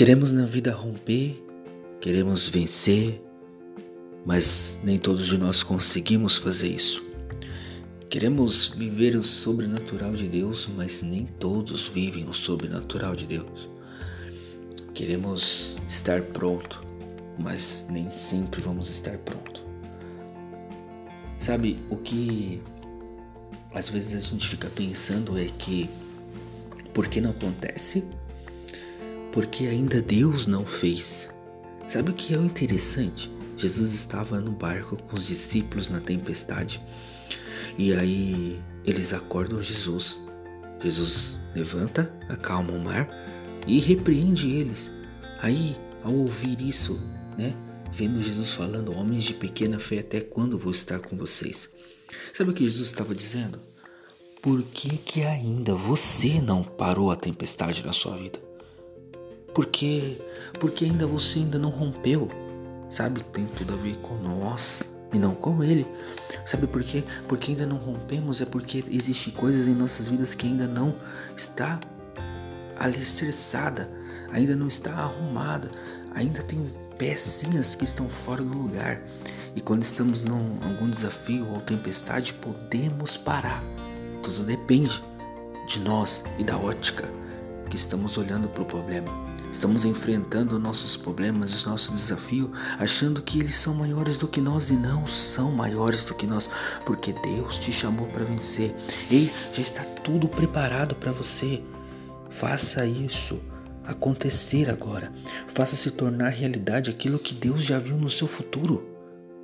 Queremos na vida romper, queremos vencer, mas nem todos de nós conseguimos fazer isso. Queremos viver o sobrenatural de Deus, mas nem todos vivem o sobrenatural de Deus. Queremos estar pronto, mas nem sempre vamos estar pronto. Sabe, o que às vezes a gente fica pensando é que por que não acontece? Porque ainda Deus não fez. Sabe o que é o interessante? Jesus estava no barco com os discípulos na tempestade e aí eles acordam Jesus. Jesus levanta, acalma o mar e repreende eles. Aí, ao ouvir isso, né, vendo Jesus falando, homens de pequena fé, até quando vou estar com vocês? Sabe o que Jesus estava dizendo? Por que, que ainda você não parou a tempestade na sua vida? Porque, porque ainda você ainda não rompeu, sabe? Tem tudo a ver com nós e não com ele. Sabe por quê? Porque ainda não rompemos, é porque existem coisas em nossas vidas que ainda não está alicerçada, ainda não está arrumada, ainda tem pecinhas que estão fora do lugar. E quando estamos em algum desafio ou tempestade, podemos parar tudo depende de nós e da ótica que estamos olhando para o problema. Estamos enfrentando nossos problemas, os nossos desafios, achando que eles são maiores do que nós e não são maiores do que nós, porque Deus te chamou para vencer. Ei, já está tudo preparado para você. Faça isso acontecer agora. Faça se tornar realidade aquilo que Deus já viu no seu futuro.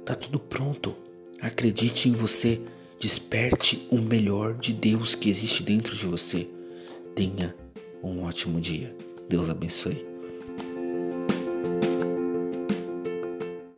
Tá tudo pronto. Acredite em você. Desperte o melhor de Deus que existe dentro de você. Tenha um ótimo dia. Deus abençoe.